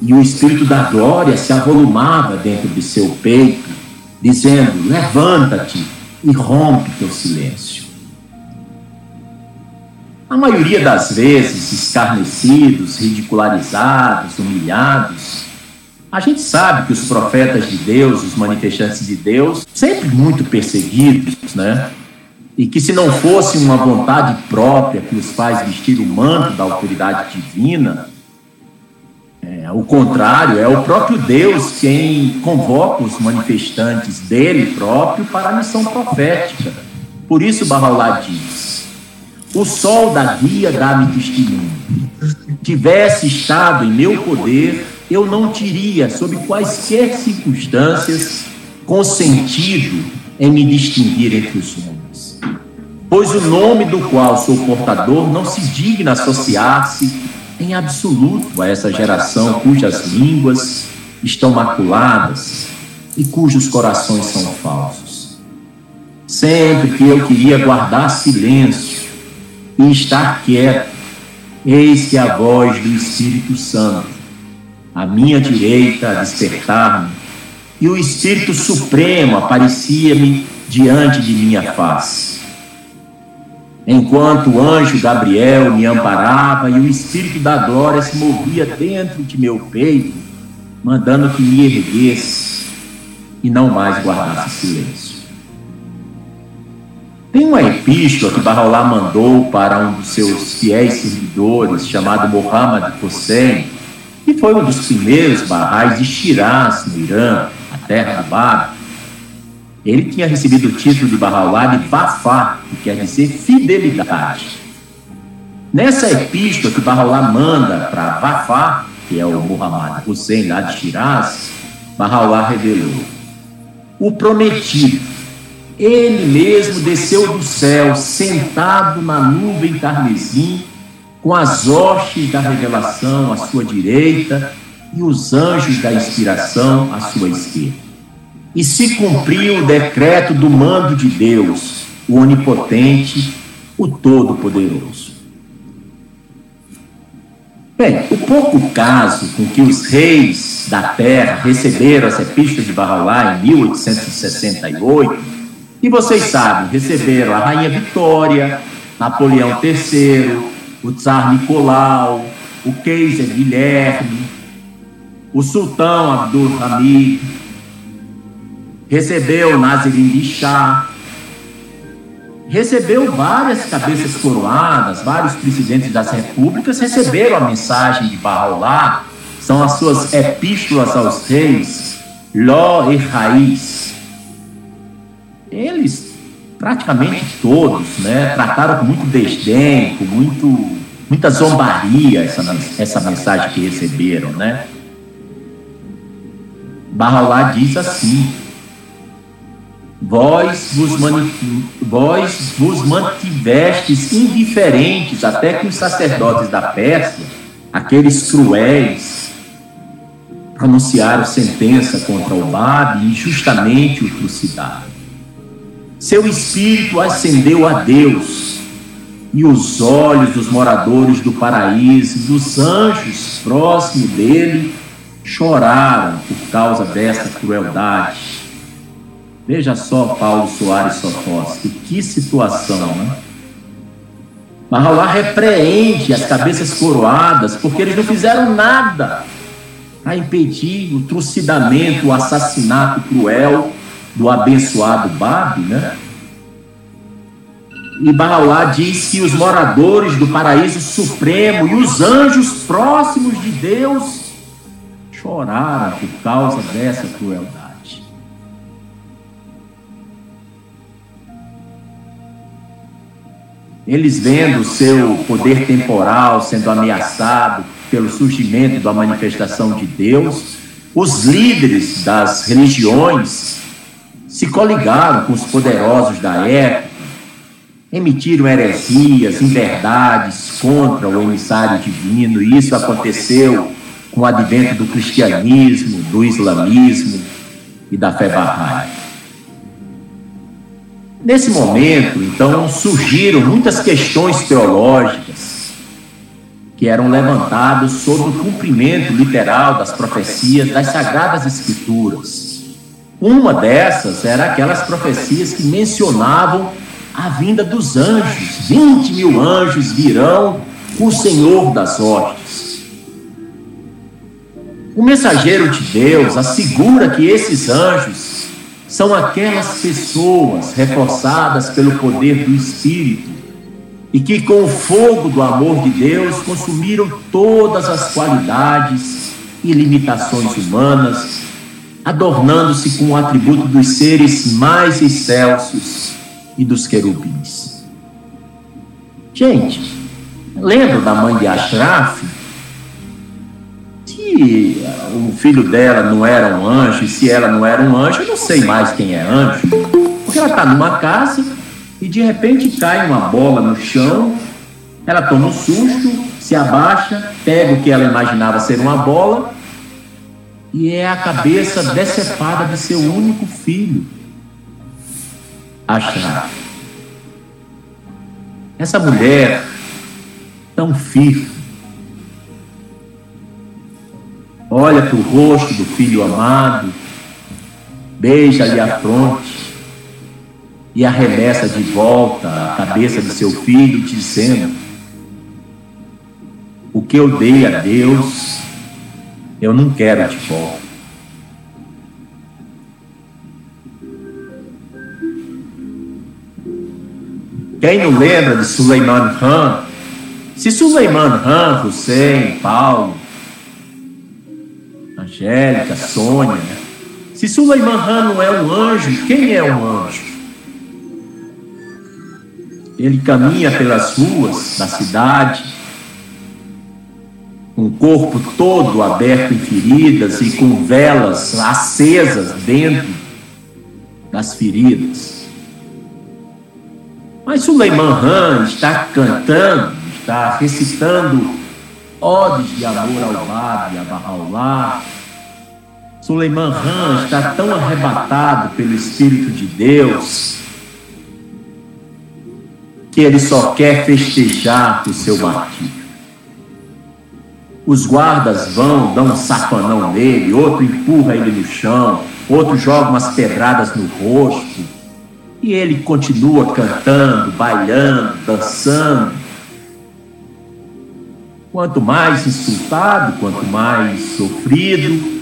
[SPEAKER 2] E o Espírito da Glória se avolumava dentro de seu peito, dizendo: Levanta-te e rompe teu silêncio. A maioria das vezes, escarnecidos, ridicularizados, humilhados, a gente sabe que os profetas de Deus, os manifestantes de Deus, sempre muito perseguidos, né? E que se não fosse uma vontade própria que os faz vestir o manto da autoridade divina, é, o contrário, é o próprio Deus quem convoca os manifestantes dele próprio para a missão profética. Por isso Bahá'u'lláh diz, o sol da guia dá-me testemunho. Tivesse estado em meu poder, eu não teria, sob quaisquer circunstâncias, consentido em me distinguir entre os homens pois o nome do qual sou portador não se digna associar-se em absoluto a essa geração cujas línguas estão maculadas e cujos corações são falsos. Sempre que eu queria guardar silêncio e estar quieto, eis que a voz do Espírito Santo, à minha direita, a despertar-me, e o Espírito Supremo aparecia-me diante de minha face enquanto o anjo Gabriel me amparava e o Espírito da glória se movia dentro de meu peito, mandando que me erguesse e não mais guardasse silêncio. Tem uma epístola que Bahá'u'lláh mandou para um dos seus fiéis servidores, chamado Muhammad Hussein, que foi um dos primeiros barrais de Shiraz, no Irã, a terra Bábila ele tinha recebido o título de Bahá'u'lláh de Wafá, que quer dizer fidelidade. Nessa epístola que Bahá'u'lláh manda para Wafá, que é o Muhammad Hussein lá de Shiraz, Bahá'u'lláh revelou: O prometido, ele mesmo desceu do céu, sentado na nuvem carmesim, com as hostes da revelação à sua direita e os anjos da inspiração à sua esquerda. E se cumpriu o decreto do mando de Deus, o Onipotente, o Todo-Poderoso. Bem, o pouco caso com que os reis da terra receberam as epístolas de Barralá em 1868, e vocês sabem, receberam a Rainha Vitória, Napoleão III, o Tsar Nicolau, o Kaiser Guilherme, o Sultão Abdul Hamid, recebeu Nazirim Shah, recebeu várias cabeças coroadas, vários presidentes das repúblicas receberam a mensagem de Bahá'u'lláh, são as suas epístolas aos reis, Ló e Raiz. Eles, praticamente todos, né, trataram com muito desdém, com muito, muita zombaria essa, essa mensagem que receberam, né? Bahá'u'lláh diz assim, Vós vos, vós vos mantivestes indiferentes até que os sacerdotes da Pérsia, aqueles cruéis, pronunciaram sentença contra o Bab e injustamente o trucidaram. Seu espírito ascendeu a Deus, e os olhos dos moradores do paraíso, dos anjos próximos dele, choraram por causa dessa crueldade Veja só Paulo Soares Sotoski, que situação, né? Mahalá repreende as cabeças coroadas porque eles não fizeram nada a impedir o trucidamento, o assassinato cruel do abençoado Babi, né? E Bahá'u'lláh diz que os moradores do paraíso supremo e os anjos próximos de Deus choraram por causa dessa crueldade. Eles vendo o seu poder temporal sendo ameaçado pelo surgimento da manifestação de Deus, os líderes das religiões se coligaram com os poderosos da época, emitiram heresias, inverdades contra o emissário divino, e isso aconteceu com o advento do cristianismo, do islamismo e da fé bahá'í. Nesse momento, então, surgiram muitas questões teológicas que eram levantadas sobre o cumprimento literal das profecias das Sagradas Escrituras. Uma dessas era aquelas profecias que mencionavam a vinda dos anjos. 20 mil anjos virão com o Senhor das hostes. O mensageiro de Deus assegura que esses anjos são aquelas pessoas reforçadas pelo poder do Espírito e que, com o fogo do amor de Deus, consumiram todas as qualidades e limitações humanas, adornando-se com o atributo dos seres mais excelsos e dos querubins. Gente, lembra da mãe de Ashraf? O filho dela não era um anjo, e se ela não era um anjo, eu não sei mais quem é anjo. Porque ela está numa casa e de repente cai uma bola no chão, ela toma um susto, se abaixa, pega o que ela imaginava ser uma bola e é a cabeça decepada de seu único filho. Achar. Essa mulher tão firme, olha para o rosto do filho amado, beija-lhe a fronte e arremessa de volta a cabeça de seu filho, dizendo: O que eu dei a Deus, eu não quero de volta. Quem não lembra de Suleiman Han? Se Suleiman Han, Hussein, Paulo, Angélica, Sônia. Se Suleiman Han não é um anjo, quem é um anjo? Ele caminha pelas ruas da cidade, com o corpo todo aberto em feridas e com velas acesas dentro das feridas. Mas Suleiman Han está cantando, está recitando odes de amor ao Bab e a Bahá'u'lláh. Suleiman Han está tão arrebatado pelo Espírito de Deus que ele só quer festejar o seu martírio. Os guardas vão, dão um safanão nele, outro empurra ele no chão, outro joga umas pedradas no rosto. E ele continua cantando, bailando, dançando. Quanto mais insultado, quanto mais sofrido,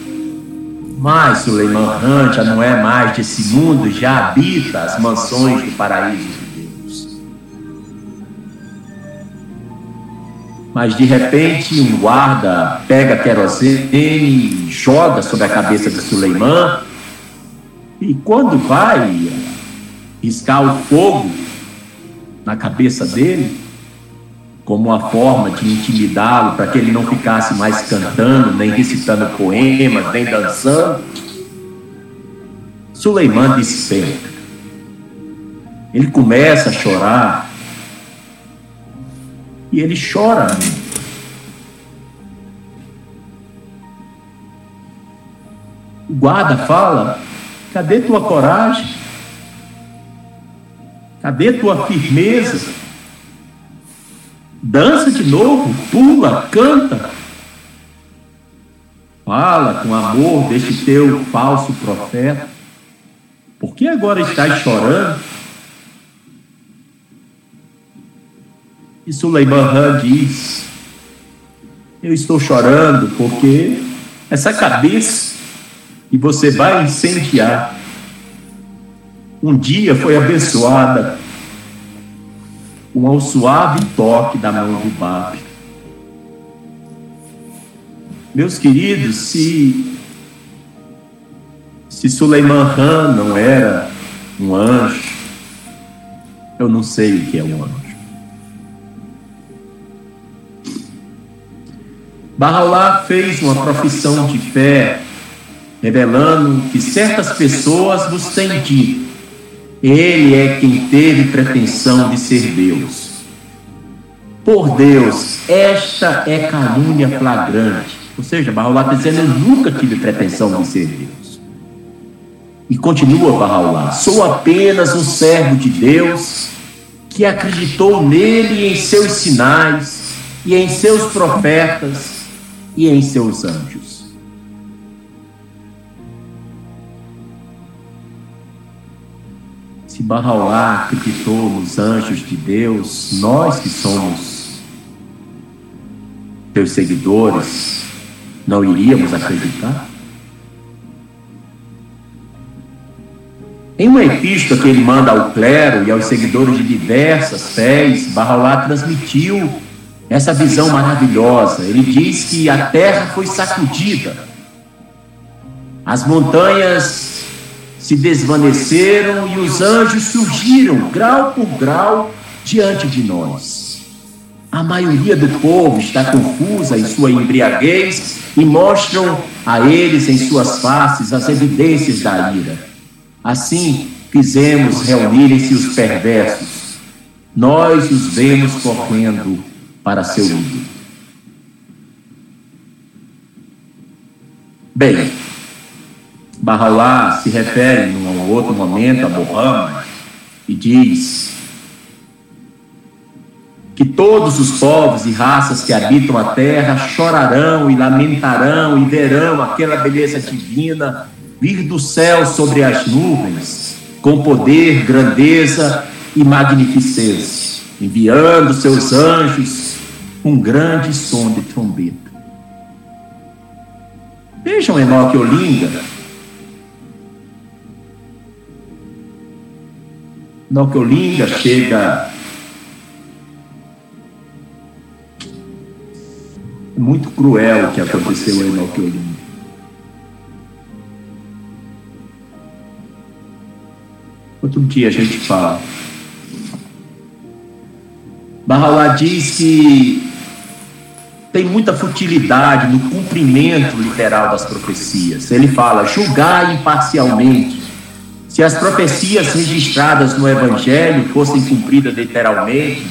[SPEAKER 2] mais Suleiman Han já não é mais desse mundo, já habita as mansões do paraíso mas de repente um guarda pega querosene e joga sobre a cabeça de Suleiman. E quando vai riscar o fogo na cabeça dele, como uma forma de intimidá-lo para que ele não ficasse mais cantando, nem recitando poemas, nem dançando, Suleiman desperta. Ele começa a chorar e ele chora. O guarda fala: cadê tua coragem? Cadê tua firmeza? Dança de novo, pula, canta. Fala com amor deste teu falso profeta. Por que agora estás chorando? E Suleiman Han diz: Eu estou chorando porque essa cabeça que você vai incendiar um dia foi abençoada com o suave toque da mão do Bab. Meus queridos, se, se Suleiman Han não era um anjo, eu não sei o que é um anjo. Bahá'u'lláh fez uma profissão de fé, revelando que certas pessoas vos têm dito: Ele é quem teve pretensão de ser Deus. Por Deus, esta é calúnia flagrante. Ou seja, Bahá'u'lláh está dizendo: Eu nunca tive pretensão de ser Deus. E continua Bahá'u'lláh: Sou apenas um servo de Deus que acreditou nele e em seus sinais e em seus profetas e em seus anjos. Se Bahá'u'lláh acreditou nos anjos de Deus, nós que somos teus seguidores, não iríamos acreditar? Em uma epístola que ele manda ao clero e aos seguidores de diversas fés, Bahá'u'lláh transmitiu essa visão maravilhosa. Ele diz que a terra foi sacudida, as montanhas se desvaneceram e os anjos surgiram, grau por grau, diante de nós. A maioria do povo está confusa em sua embriaguez e mostram a eles em suas faces as evidências da ira. Assim, fizemos reunirem-se os perversos. Nós os vemos correndo para seu ídolo. Bem, Bahá'u'lláh se refere num outro momento a Muhammad e diz que todos os povos e raças que habitam a terra chorarão e lamentarão e verão aquela beleza divina vir do céu sobre as nuvens, com poder, grandeza e magnificência, enviando seus anjos um grande som de trombeta. Vejam Enoque Olinda. Enoque Olinda chega É muito cruel o que aconteceu a Enoque Olinda. Outro dia a gente fala. Bahá'u'lláh diz que tem muita futilidade no cumprimento literal das profecias. Ele fala: julgar imparcialmente. Se as profecias registradas no Evangelho fossem cumpridas literalmente,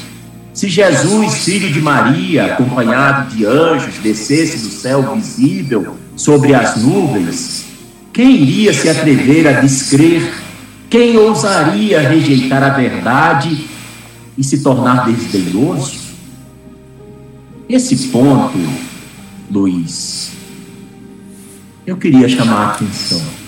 [SPEAKER 2] Se Jesus, filho de Maria, acompanhado de anjos, descesse do céu visível sobre as nuvens, quem iria se atrever a descrer? Quem ousaria rejeitar a verdade e se tornar desdenhoso? Esse ponto, Luiz, eu queria chamar a atenção.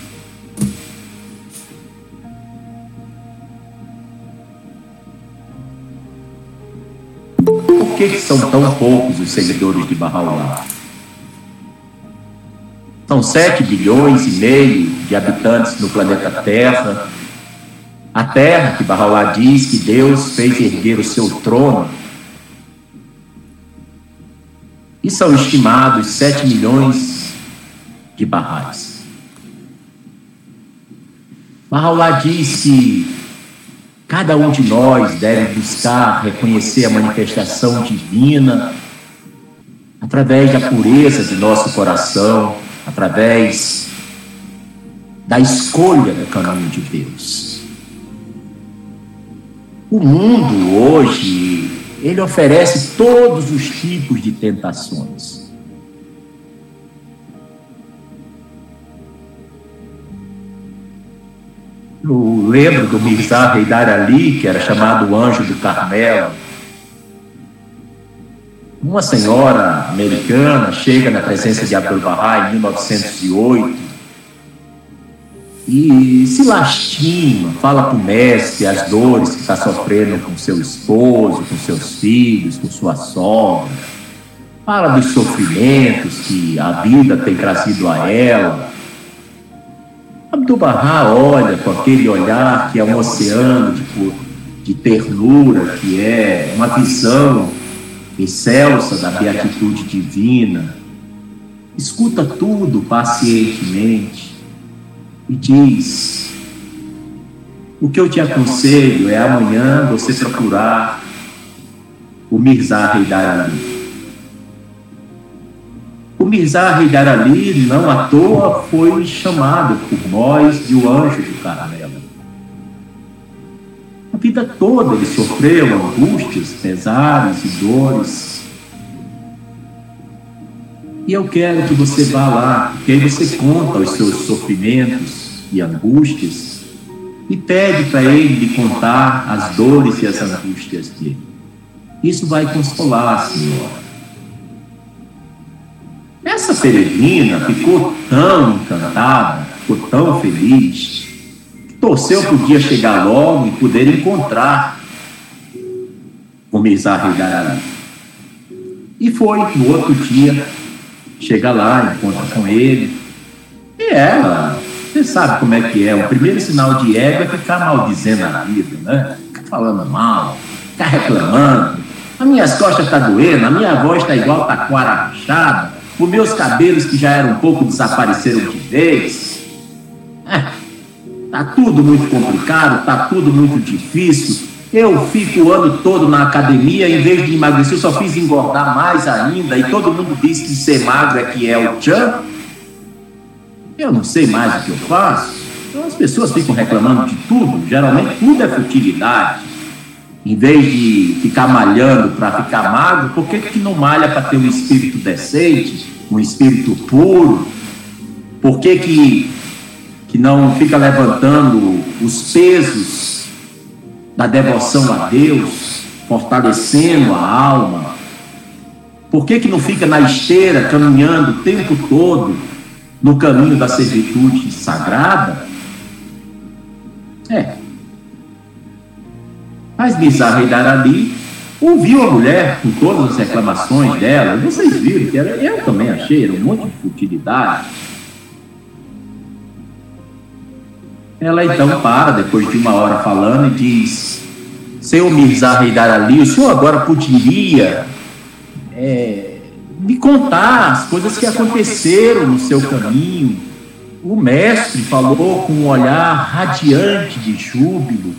[SPEAKER 2] Que, que são tão poucos os seguidores de Bahá'u'lláh? São 7 bilhões e meio de habitantes no planeta Terra. A Terra, que Bahá'u'lláh diz que Deus fez erguer o seu trono. E são estimados 7 milhões de barrais. Bahá'u'lláh diz que cada um de nós deve buscar reconhecer a manifestação divina através da pureza de nosso coração, através da escolha do caminho de Deus. O mundo hoje, ele oferece todos os tipos de tentações. Eu lembro do Mirzá Heidar Ali, que era chamado Anjo do Carmelo. Uma senhora americana chega na presença de Abdul Bahá em 1908 e se lastima, fala para o mestre as dores que está sofrendo com seu esposo, com seus filhos, com sua sogra. Fala dos sofrimentos que a vida tem trazido a ela Abdu'l-Bahá olha com aquele olhar que é um oceano de, de ternura, que é uma visão excelsa da beatitude divina, escuta tudo pacientemente e diz: O que eu te aconselho é amanhã você procurar o Mirzá Haidar Ali o Mirzá Haidar Ali, não à toa, foi chamado por nós de o anjo do Carmelo. A vida toda ele sofreu angústias, pesares e dores. E eu quero que você vá lá, porque aí você conta os seus sofrimentos e angústias e pede para ele lhe contar as dores e as angústias dele. Isso vai consolar, Senhora. Essa peregrina ficou tão encantada, ficou tão feliz, que torceu para o dia chegar logo e poder encontrar o Mizar Hidarari. E foi no outro dia, chega lá, encontra com ele, e ela, você sabe como é que é, o primeiro sinal de ego é ficar maldizendo a vida, né? Ficar falando mal, ficar reclamando. As minhas costas estão tá doendo, a minha voz está igual taquara rachada, os meus cabelos que já eram um pouco desapareceram de vez. É, tá tudo muito complicado, tá tudo muito difícil. Eu fico o ano todo na academia, em vez de emagrecer, eu só fiz engordar mais ainda. E todo mundo diz que ser magro é que é o tchan. Eu não sei mais o que eu faço. Então as pessoas ficam reclamando de tudo. Geralmente tudo é futilidade. Em vez de ficar malhando para ficar magro, por que, que não malha para ter um espírito decente, um espírito puro? Por que, que, que não fica levantando os pesos da devoção a Deus, fortalecendo a alma? Por que, que não fica na esteira, caminhando o tempo todo no caminho da servitude sagrada? É, mas Mizar Haidar Ali ouviu a mulher com todas as reclamações dela. Vocês viram que era, eu também achei, era um monte de futilidade. Ela então para, depois de uma hora falando, e diz: Senhor Mirzar Haidar Ali, o senhor agora poderia é, me contar as coisas que aconteceram no seu caminho. O mestre falou com um olhar radiante de júbilo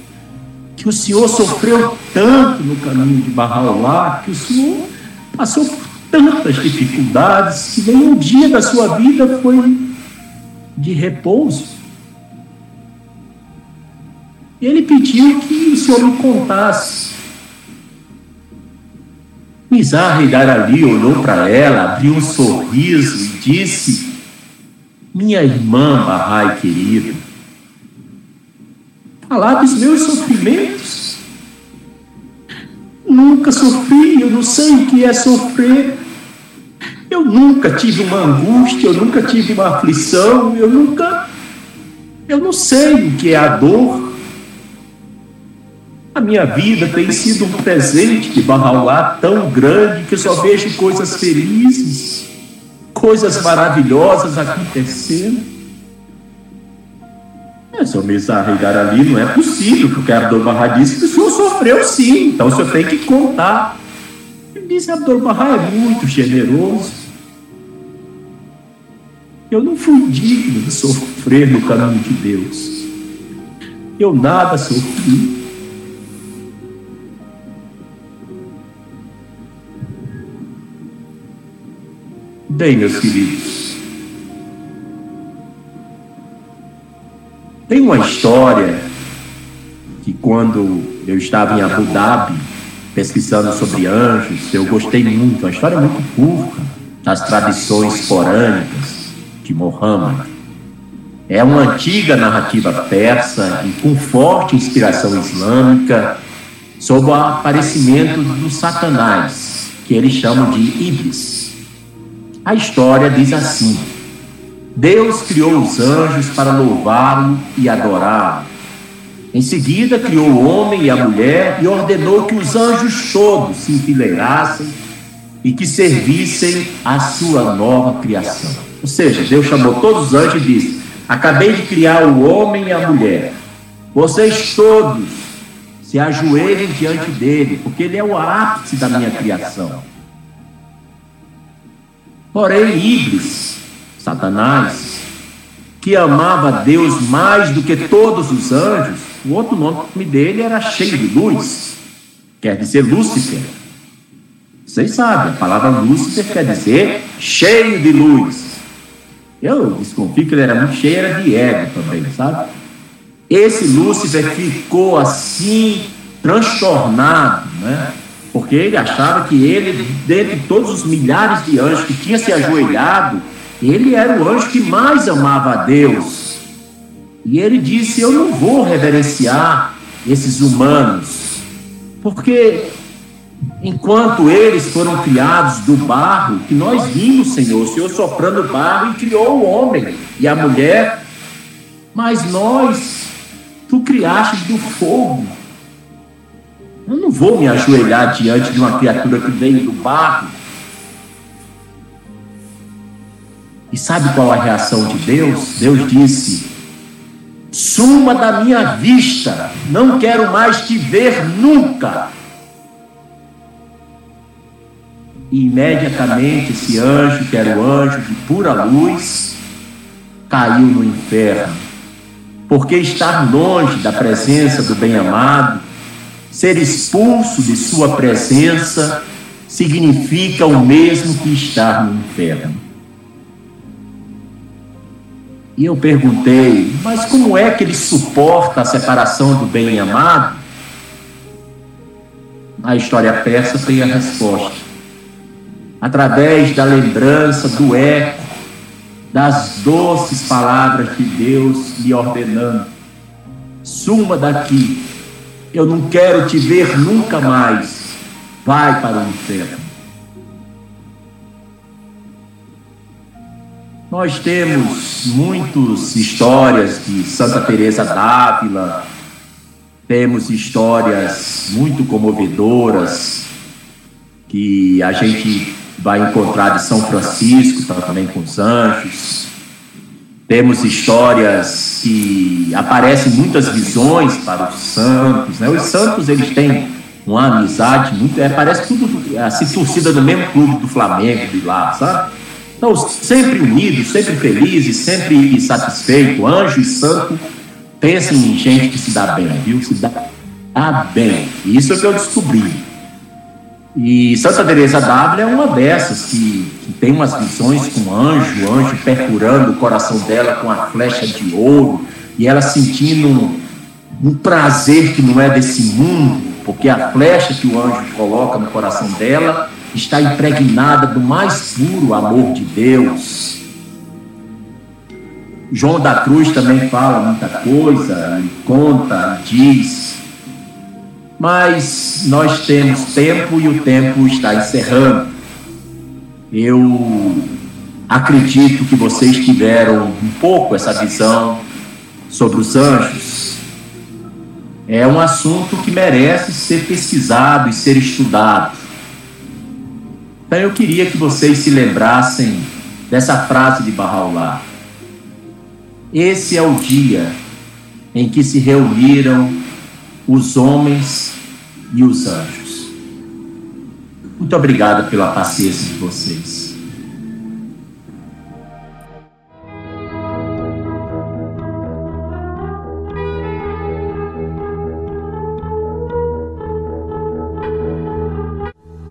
[SPEAKER 2] que o Senhor sofreu tanto no caminho de Barraolá, que o Senhor passou por tantas dificuldades, que nenhum dia da sua vida foi de repouso. Ele pediu que o Senhor me contasse Mizarra ali olhou para ela, abriu um sorriso e disse: Minha irmã Barai querida, falar dos meus sofrimentos. Nunca sofri, eu não sei o que é sofrer. Eu nunca tive uma angústia, eu nunca tive uma aflição, eu nunca. Eu não sei o que é a dor. A minha vida tem sido um presente de Barrauá tão grande que eu só vejo coisas felizes, coisas maravilhosas acontecendo. É, seu Mizarregar ali não é possível, porque Abdul Barra disse que o senhor sofreu sim, então o senhor tem que contar. Ele disse: Abdul Barra é muito generoso. Eu não fui digno de sofrer no caminho de Deus. Eu nada sofri. Bem, meus queridos, tem uma história que quando eu estava em Abu Dhabi pesquisando sobre anjos, eu gostei muito, uma história muito curta das tradições corânicas de Muhammad. É uma antiga narrativa persa e com forte inspiração islâmica sobre o aparecimento do Satanás, que eles chamam de Iblis. A história diz assim: Deus criou os anjos para louvá-lo e adorá-lo. Em seguida, criou o homem e a mulher e ordenou que os anjos todos se enfileirassem e que servissem à sua nova criação. Ou seja, Deus chamou todos os anjos e disse: Acabei de criar o homem e a mulher. Vocês todos se ajoelhem diante dele, porque ele é o ápice da minha criação. Porém, Iblis, Satanás, que amava Deus mais do que todos os anjos, o outro nome dele era cheio de luz, quer dizer Lúcifer. Vocês sabem, a palavra Lúcifer quer dizer cheio de luz. Eu desconfio que ele era muito cheio era de ego também, sabe? Esse Lúcifer ficou assim, transtornado, né? Porque ele achava que ele, dentre todos os milhares de anjos que tinha se ajoelhado, ele era o anjo que mais amava a Deus. E ele disse: Eu não vou reverenciar esses humanos, porque Enquanto eles foram criados do barro, que nós vimos, Senhor, o Senhor soprando barro e criou o homem e a mulher, mas nós, tu criaste do fogo. Eu não vou me ajoelhar diante de uma criatura que veio do barro. E sabe qual a reação de Deus? Deus disse: Suma da minha vista, não quero mais te ver nunca. E imediatamente esse anjo, que era o anjo de pura luz, caiu no inferno. Porque estar longe da presença do bem-amado, ser expulso de sua presença, significa o mesmo que estar no inferno. E eu perguntei, mas como é que ele suporta a separação do bem-amado? A história persa tem a resposta através da lembrança, do eco, das doces palavras de Deus lhe ordenando: suma daqui, eu não quero te ver nunca mais, vai para o inferno. Nós temos muitas histórias de Santa Teresa d'Ávila, temos histórias muito comovedoras que a gente vai encontrar de São Francisco, também com os anjos. Temos histórias que aparecem muitas visões para os santos. Né? Os santos eles têm uma amizade muito. É, parece tudo assim, torcida do mesmo clube do Flamengo de lá, sabe? Então, sempre unidos, sempre felizes, sempre satisfeitos. Anjo e santo pensem em gente que se dá bem, viu? Se dá, bem. Isso é o que eu descobri. E Santa Teresa d'Ávila é uma dessas que, que, tem umas visões com anjo, anjo perfurando o coração dela com a flecha de ouro, e ela sentindo um prazer que não é desse mundo, porque a flecha que o anjo coloca no coração dela está impregnada do mais puro amor de Deus. João da Cruz também fala muita coisa, conta, diz. Mas nós temos tempo e o tempo está encerrando. Eu acredito que vocês tiveram um pouco essa visão sobre os anjos. É um assunto que merece ser pesquisado e ser estudado. Então eu queria que vocês se lembrassem dessa frase de Bahá'u'lláh. Esse é o dia em que se reuniram os homens e os anjos. Muito obrigado pela paciência de vocês.